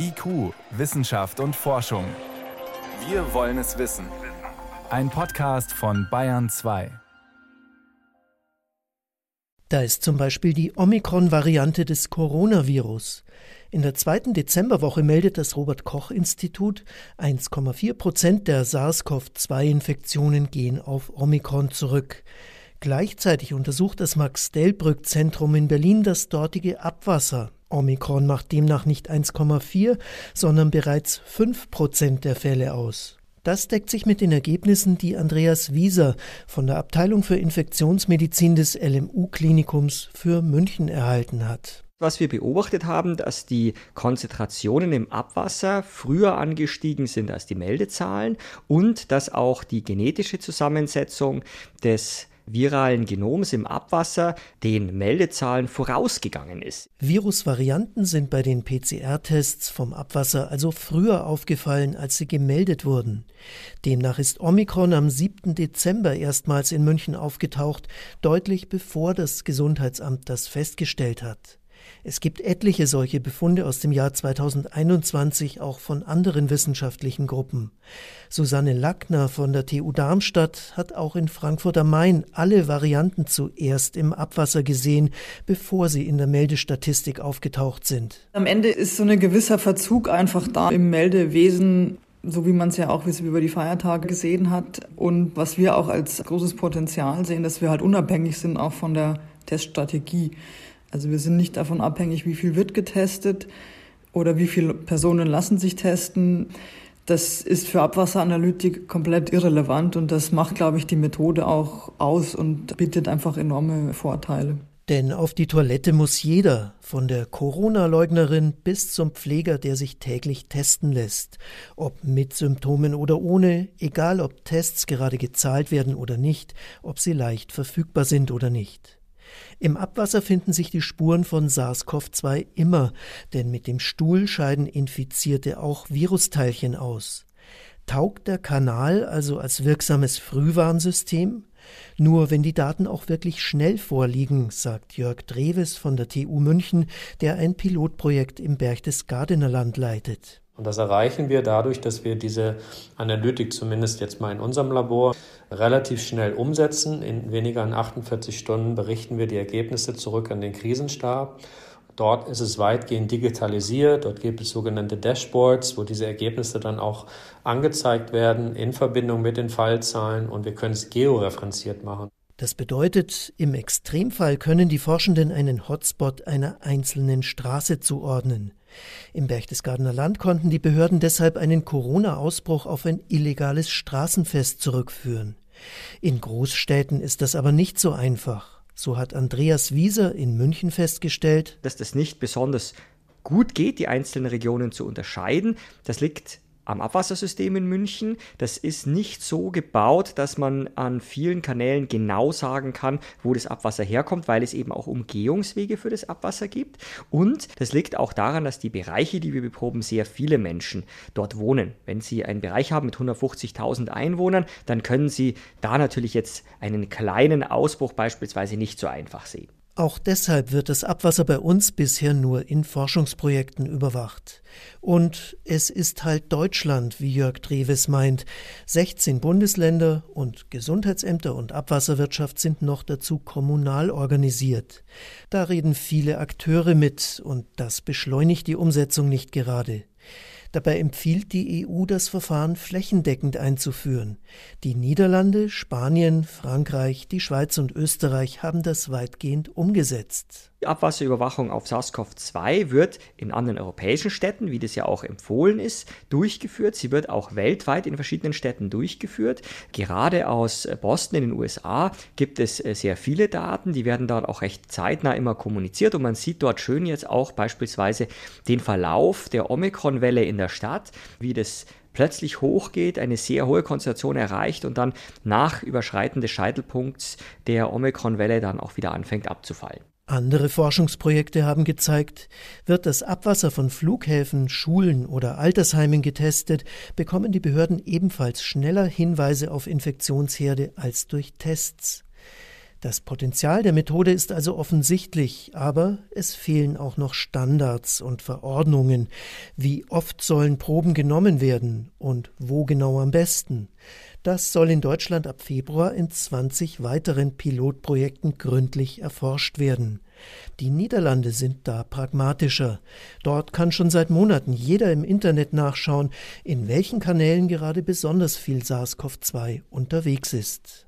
IQ, Wissenschaft und Forschung. Wir wollen es wissen. Ein Podcast von Bayern 2. Da ist zum Beispiel die Omikron-Variante des Coronavirus. In der zweiten Dezemberwoche meldet das Robert Koch Institut, 1,4 Prozent der SARS-CoV-2-Infektionen gehen auf Omikron zurück. Gleichzeitig untersucht das Max-Delbrück-Zentrum in Berlin das dortige Abwasser. Omikron macht demnach nicht 1,4, sondern bereits 5 Prozent der Fälle aus. Das deckt sich mit den Ergebnissen, die Andreas Wieser von der Abteilung für Infektionsmedizin des LMU-Klinikums für München erhalten hat. Was wir beobachtet haben, dass die Konzentrationen im Abwasser früher angestiegen sind als die Meldezahlen und dass auch die genetische Zusammensetzung des viralen Genoms im Abwasser den Meldezahlen vorausgegangen ist. Virusvarianten sind bei den PCR-Tests vom Abwasser also früher aufgefallen, als sie gemeldet wurden. Demnach ist Omikron am 7. Dezember erstmals in München aufgetaucht, deutlich bevor das Gesundheitsamt das festgestellt hat. Es gibt etliche solche Befunde aus dem Jahr 2021 auch von anderen wissenschaftlichen Gruppen. Susanne Lackner von der TU Darmstadt hat auch in Frankfurt am Main alle Varianten zuerst im Abwasser gesehen, bevor sie in der Meldestatistik aufgetaucht sind. Am Ende ist so ein gewisser Verzug einfach da im Meldewesen so wie man es ja auch über die Feiertage gesehen hat und was wir auch als großes Potenzial sehen, dass wir halt unabhängig sind auch von der Teststrategie. Also wir sind nicht davon abhängig, wie viel wird getestet oder wie viele Personen lassen sich testen. Das ist für Abwasseranalytik komplett irrelevant und das macht, glaube ich, die Methode auch aus und bietet einfach enorme Vorteile. Denn auf die Toilette muss jeder, von der Corona-Leugnerin bis zum Pfleger, der sich täglich testen lässt. Ob mit Symptomen oder ohne, egal ob Tests gerade gezahlt werden oder nicht, ob sie leicht verfügbar sind oder nicht. Im Abwasser finden sich die Spuren von SARS-CoV-2 immer, denn mit dem Stuhl scheiden Infizierte auch Virusteilchen aus. Taugt der Kanal also als wirksames Frühwarnsystem? Nur wenn die Daten auch wirklich schnell vorliegen, sagt Jörg Dreves von der TU München, der ein Pilotprojekt im Berchtesgadener Land leitet. Und das erreichen wir dadurch, dass wir diese Analytik zumindest jetzt mal in unserem Labor relativ schnell umsetzen. In weniger als 48 Stunden berichten wir die Ergebnisse zurück an den Krisenstab. Dort ist es weitgehend digitalisiert. Dort gibt es sogenannte Dashboards, wo diese Ergebnisse dann auch angezeigt werden in Verbindung mit den Fallzahlen und wir können es georeferenziert machen. Das bedeutet, im Extremfall können die Forschenden einen Hotspot einer einzelnen Straße zuordnen. Im Berchtesgadener Land konnten die Behörden deshalb einen Corona-Ausbruch auf ein illegales Straßenfest zurückführen. In Großstädten ist das aber nicht so einfach. So hat Andreas Wieser in München festgestellt, dass das nicht besonders gut geht, die einzelnen Regionen zu unterscheiden. Das liegt am Abwassersystem in München. Das ist nicht so gebaut, dass man an vielen Kanälen genau sagen kann, wo das Abwasser herkommt, weil es eben auch Umgehungswege für das Abwasser gibt. Und das liegt auch daran, dass die Bereiche, die wir beproben, sehr viele Menschen dort wohnen. Wenn Sie einen Bereich haben mit 150.000 Einwohnern, dann können Sie da natürlich jetzt einen kleinen Ausbruch beispielsweise nicht so einfach sehen. Auch deshalb wird das Abwasser bei uns bisher nur in Forschungsprojekten überwacht. Und es ist halt Deutschland, wie Jörg Dreves meint. 16 Bundesländer und Gesundheitsämter und Abwasserwirtschaft sind noch dazu kommunal organisiert. Da reden viele Akteure mit und das beschleunigt die Umsetzung nicht gerade. Dabei empfiehlt die EU, das Verfahren flächendeckend einzuführen. Die Niederlande, Spanien, Frankreich, die Schweiz und Österreich haben das weitgehend umgesetzt. Die Abwasserüberwachung auf SARS-CoV-2 wird in anderen europäischen Städten, wie das ja auch empfohlen ist, durchgeführt. Sie wird auch weltweit in verschiedenen Städten durchgeführt. Gerade aus Boston in den USA gibt es äh, sehr viele Daten, die werden dort auch recht zeitnah immer kommuniziert und man sieht dort schön jetzt auch beispielsweise den Verlauf der Omikron-Welle in der Stadt, wie das plötzlich hochgeht, eine sehr hohe Konzentration erreicht und dann nach Überschreiten des Scheitelpunkts der Omikron-Welle dann auch wieder anfängt abzufallen. Andere Forschungsprojekte haben gezeigt, wird das Abwasser von Flughäfen, Schulen oder Altersheimen getestet, bekommen die Behörden ebenfalls schneller Hinweise auf Infektionsherde als durch Tests. Das Potenzial der Methode ist also offensichtlich, aber es fehlen auch noch Standards und Verordnungen. Wie oft sollen Proben genommen werden und wo genau am besten? Das soll in Deutschland ab Februar in 20 weiteren Pilotprojekten gründlich erforscht werden. Die Niederlande sind da pragmatischer. Dort kann schon seit Monaten jeder im Internet nachschauen, in welchen Kanälen gerade besonders viel SARS-CoV-2 unterwegs ist.